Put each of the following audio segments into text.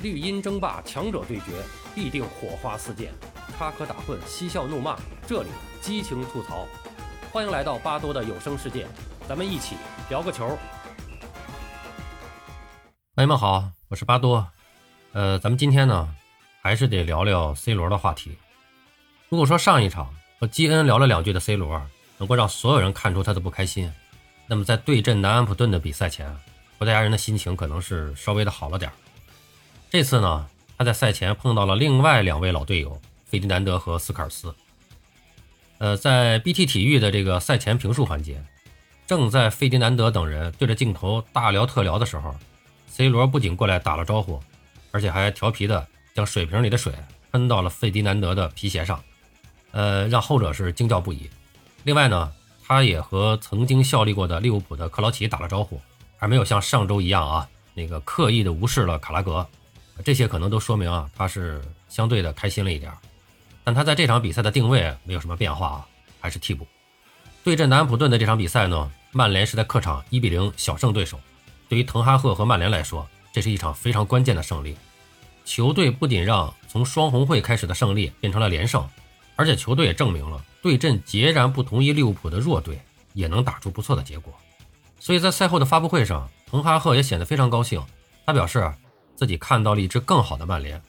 绿茵争霸，强者对决，必定火花四溅；插科打诨，嬉笑怒骂，这里激情吐槽。欢迎来到巴多的有声世界，咱们一起聊个球。朋友们好，我是巴多。呃，咱们今天呢，还是得聊聊 C 罗的话题。如果说上一场和基恩聊了两句的 C 罗能够让所有人看出他的不开心，那么在对阵南安普顿的比赛前，葡萄牙人的心情可能是稍微的好了点儿这次呢，他在赛前碰到了另外两位老队友费迪南德和斯卡尔斯。呃，在 BT 体育的这个赛前评述环节，正在费迪南德等人对着镜头大聊特聊的时候，C 罗不仅过来打了招呼，而且还调皮的将水瓶里的水喷到了费迪南德的皮鞋上，呃，让后者是惊叫不已。另外呢，他也和曾经效力过的利物浦的克劳奇打了招呼，而没有像上周一样啊，那个刻意的无视了卡拉格。这些可能都说明啊，他是相对的开心了一点，但他在这场比赛的定位没有什么变化啊，还是替补。对阵南安普顿的这场比赛呢，曼联是在客场一比零小胜对手。对于滕哈赫和曼联来说，这是一场非常关键的胜利。球队不仅让从双红会开始的胜利变成了连胜，而且球队也证明了对阵截然不同于利物浦的弱队也能打出不错的结果。所以在赛后的发布会上，滕哈赫也显得非常高兴，他表示。自己看到了一支更好的曼联，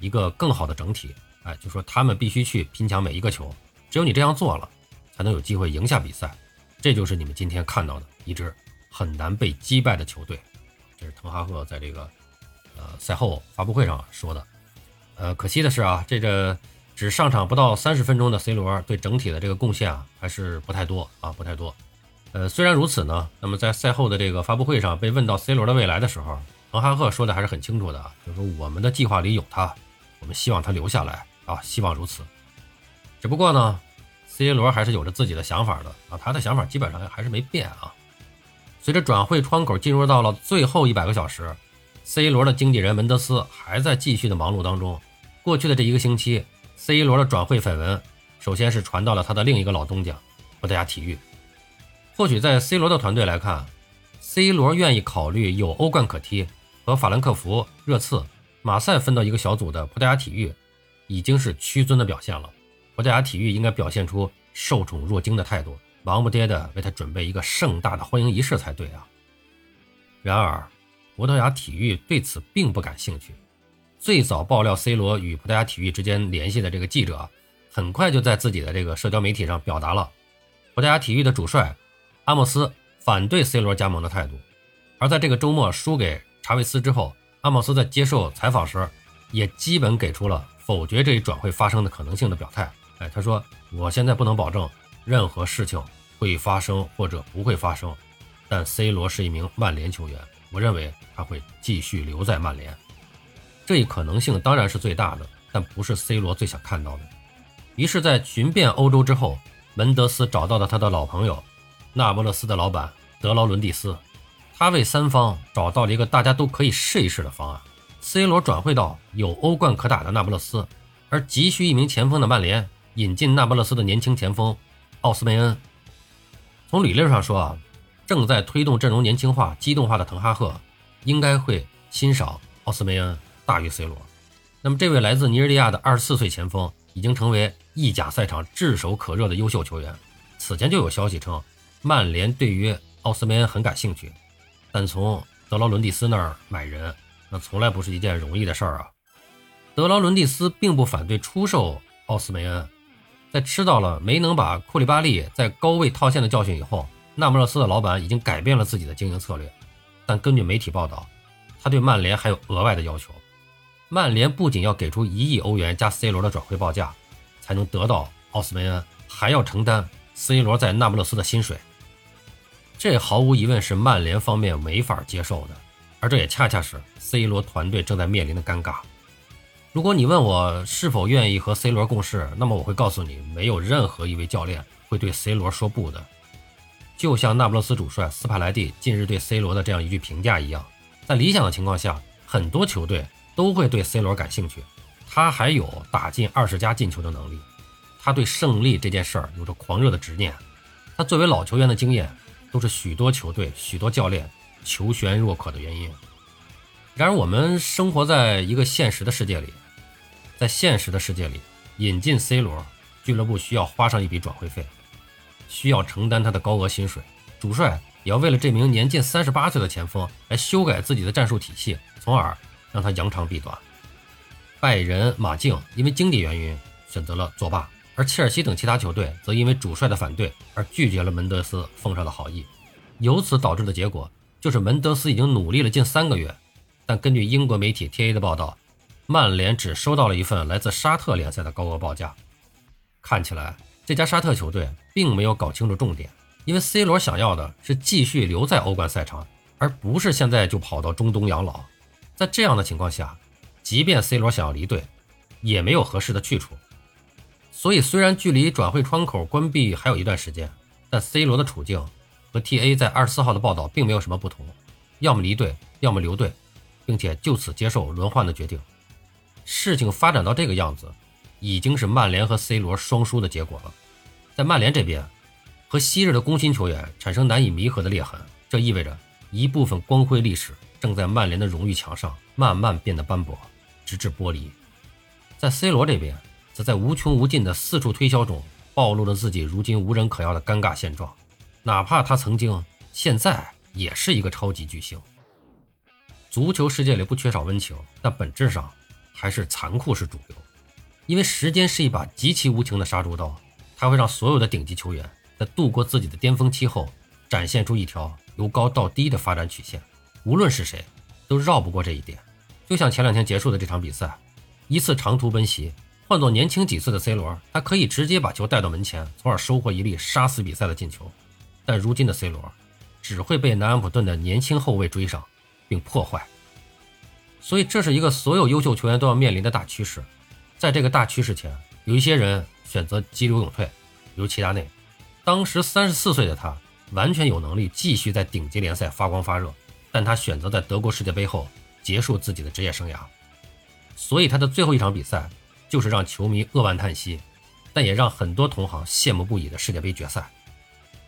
一个更好的整体，哎，就说他们必须去拼抢每一个球，只有你这样做了，才能有机会赢下比赛。这就是你们今天看到的一支很难被击败的球队。这是滕哈赫在这个呃赛后发布会上说的。呃，可惜的是啊，这个只上场不到三十分钟的 C 罗对整体的这个贡献啊还是不太多啊，不太多。呃，虽然如此呢，那么在赛后的这个发布会上被问到 C 罗的未来的时候。滕哈赫说的还是很清楚的，就是说我们的计划里有他，我们希望他留下来啊，希望如此。只不过呢，C 罗还是有着自己的想法的啊，他的想法基本上还是没变啊。随着转会窗口进入到了最后一百个小时，C 罗的经纪人门德斯还在继续的忙碌当中。过去的这一个星期，C 罗的转会绯闻首先是传到了他的另一个老东家葡萄牙体育。或许在 C 罗的团队来看，C 罗愿意考虑有欧冠可踢。和法兰克福、热刺、马赛分到一个小组的葡萄牙体育，已经是屈尊的表现了。葡萄牙体育应该表现出受宠若惊的态度，忙不迭的为他准备一个盛大的欢迎仪式才对啊。然而，葡萄牙体育对此并不感兴趣。最早爆料 C 罗与葡萄牙体育之间联系的这个记者，很快就在自己的这个社交媒体上表达了葡萄牙体育的主帅阿莫斯反对 C 罗加盟的态度。而在这个周末输给。查韦斯之后，阿莫斯在接受采访时，也基本给出了否决这一转会发生的可能性的表态。哎，他说：“我现在不能保证任何事情会发生或者不会发生，但 C 罗是一名曼联球员，我认为他会继续留在曼联。这一可能性当然是最大的，但不是 C 罗最想看到的。”于是，在寻遍欧洲之后，门德斯找到了他的老朋友，那不勒斯的老板德劳伦蒂斯。他为三方找到了一个大家都可以试一试的方案：C 罗转会到有欧冠可打的那不勒斯，而急需一名前锋的曼联引进那不勒斯的年轻前锋奥斯梅恩。从理论上说啊，正在推动阵容年轻化、机动化的滕哈赫应该会欣赏奥斯梅恩大于 C 罗。那么，这位来自尼日利亚的二十四岁前锋已经成为意甲赛场炙手可热的优秀球员。此前就有消息称，曼联对于奥斯梅恩很感兴趣。但从德劳伦蒂斯那儿买人，那从来不是一件容易的事儿啊。德劳伦蒂斯并不反对出售奥斯梅恩，在吃到了没能把库里巴利在高位套现的教训以后，那不勒斯的老板已经改变了自己的经营策略。但根据媒体报道，他对曼联还有额外的要求：曼联不仅要给出一亿欧元加 C 罗的转会报价，才能得到奥斯梅恩，还要承担 C 罗在那不勒斯的薪水。这毫无疑问是曼联方面没法接受的，而这也恰恰是 C 罗团队正在面临的尴尬。如果你问我是否愿意和 C 罗共事，那么我会告诉你，没有任何一位教练会对 C 罗说不的。就像那不勒斯主帅斯帕莱蒂近日对 C 罗的这样一句评价一样，在理想的情况下，很多球队都会对 C 罗感兴趣。他还有打进二十加进球的能力，他对胜利这件事儿有着狂热的执念。他作为老球员的经验。都是许多球队、许多教练求贤若渴的原因。然而，我们生活在一个现实的世界里，在现实的世界里，引进 C 罗，俱乐部需要花上一笔转会费，需要承担他的高额薪水，主帅也要为了这名年近三十八岁的前锋来修改自己的战术体系，从而让他扬长避短。拜仁、马竞因为经济原因选择了作罢，而切尔西等其他球队则因为主帅的反对而拒绝了门德斯奉上的好意，由此导致的结果就是门德斯已经努力了近三个月。但根据英国媒体 TA 的报道，曼联只收到了一份来自沙特联赛的高额报价。看起来这家沙特球队并没有搞清楚重点，因为 C 罗想要的是继续留在欧冠赛场，而不是现在就跑到中东养老。在这样的情况下，即便 C 罗想要离队，也没有合适的去处。所以，虽然距离转会窗口关闭还有一段时间，但 C 罗的处境和 TA 在二十四号的报道并没有什么不同，要么离队，要么留队。并且就此接受轮换的决定，事情发展到这个样子，已经是曼联和 C 罗双输的结果了。在曼联这边，和昔日的攻心球员产生难以弥合的裂痕，这意味着一部分光辉历史正在曼联的荣誉墙上慢慢变得斑驳，直至剥离。在 C 罗这边，则在无穷无尽的四处推销中暴露了自己如今无人可要的尴尬现状，哪怕他曾经、现在也是一个超级巨星。足球世界里不缺少温情，但本质上还是残酷是主流。因为时间是一把极其无情的杀猪刀，它会让所有的顶级球员在度过自己的巅峰期后，展现出一条由高到低的发展曲线。无论是谁，都绕不过这一点。就像前两天结束的这场比赛，一次长途奔袭，换做年轻几岁的 C 罗，他可以直接把球带到门前，从而收获一粒杀死比赛的进球。但如今的 C 罗，只会被南安普顿的年轻后卫追上。并破坏，所以这是一个所有优秀球员都要面临的大趋势。在这个大趋势前，有一些人选择激流勇退，比如齐达内。当时三十四岁的他，完全有能力继续在顶级联赛发光发热，但他选择在德国世界杯后结束自己的职业生涯。所以他的最后一场比赛，就是让球迷扼腕叹息，但也让很多同行羡慕不已的世界杯决赛。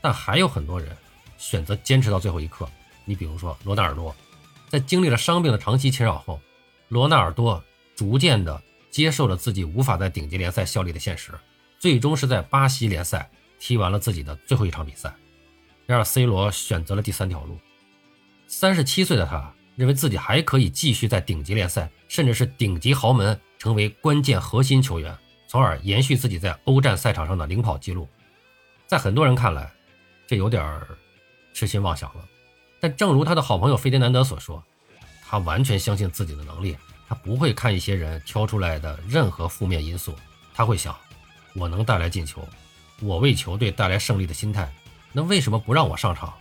但还有很多人选择坚持到最后一刻，你比如说罗纳尔多。在经历了伤病的长期侵扰后，罗纳尔多逐渐的接受了自己无法在顶级联赛效力的现实，最终是在巴西联赛踢完了自己的最后一场比赛。然而，C 罗选择了第三条路。三十七岁的他认为自己还可以继续在顶级联赛，甚至是顶级豪门成为关键核心球员，从而延续自己在欧战赛场上的领跑记录。在很多人看来，这有点痴心妄想了。但正如他的好朋友费迪南德所说，他完全相信自己的能力，他不会看一些人挑出来的任何负面因素，他会想：我能带来进球，我为球队带来胜利的心态，那为什么不让我上场？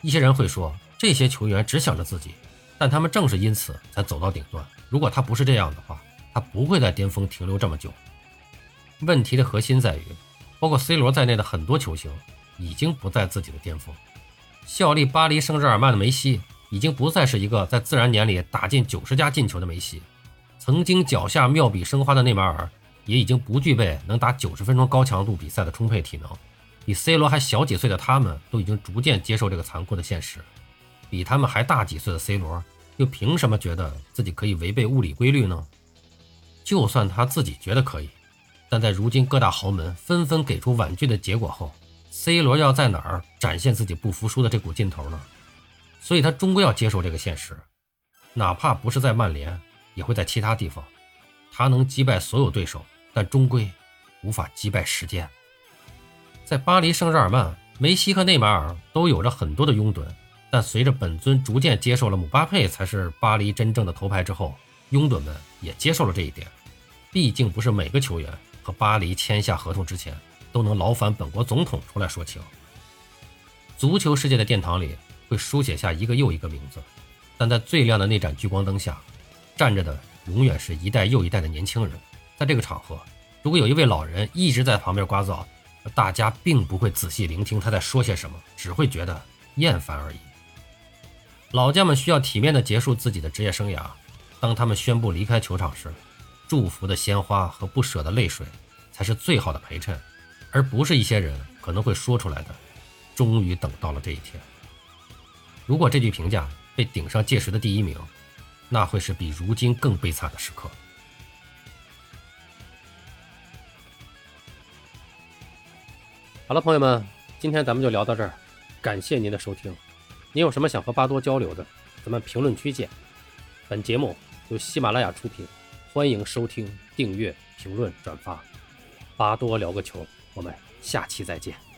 一些人会说，这些球员只想着自己，但他们正是因此才走到顶端。如果他不是这样的话，他不会在巅峰停留这么久。问题的核心在于，包括 C 罗在内的很多球星已经不在自己的巅峰。效力巴黎圣日耳曼的梅西，已经不再是一个在自然年里打进九十加进球的梅西；曾经脚下妙笔生花的内马尔，也已经不具备能打九十分钟高强度比赛的充沛体能。比 C 罗还小几岁的他们，都已经逐渐接受这个残酷的现实。比他们还大几岁的 C 罗，又凭什么觉得自己可以违背物理规律呢？就算他自己觉得可以，但在如今各大豪门纷纷给出婉拒的结果后。C 罗要在哪儿展现自己不服输的这股劲头呢？所以他终归要接受这个现实，哪怕不是在曼联，也会在其他地方。他能击败所有对手，但终归无法击败时间。在巴黎圣日耳曼，梅西和内马尔都有着很多的拥趸，但随着本尊逐渐接受了姆巴佩才是巴黎真正的头牌之后，拥趸们也接受了这一点。毕竟不是每个球员和巴黎签下合同之前。都能劳烦本国总统出来说情。足球世界的殿堂里会书写下一个又一个名字，但在最亮的那盏聚光灯下，站着的永远是一代又一代的年轻人。在这个场合，如果有一位老人一直在旁边刮噪，大家并不会仔细聆听他在说些什么，只会觉得厌烦而已。老将们需要体面的结束自己的职业生涯。当他们宣布离开球场时，祝福的鲜花和不舍的泪水才是最好的陪衬。而不是一些人可能会说出来的。终于等到了这一天。如果这句评价被顶上届时的第一名，那会是比如今更悲惨的时刻。好了，朋友们，今天咱们就聊到这儿，感谢您的收听。你有什么想和巴多交流的，咱们评论区见。本节目由喜马拉雅出品，欢迎收听、订阅、评论、转发。巴多聊个球，我们下期再见。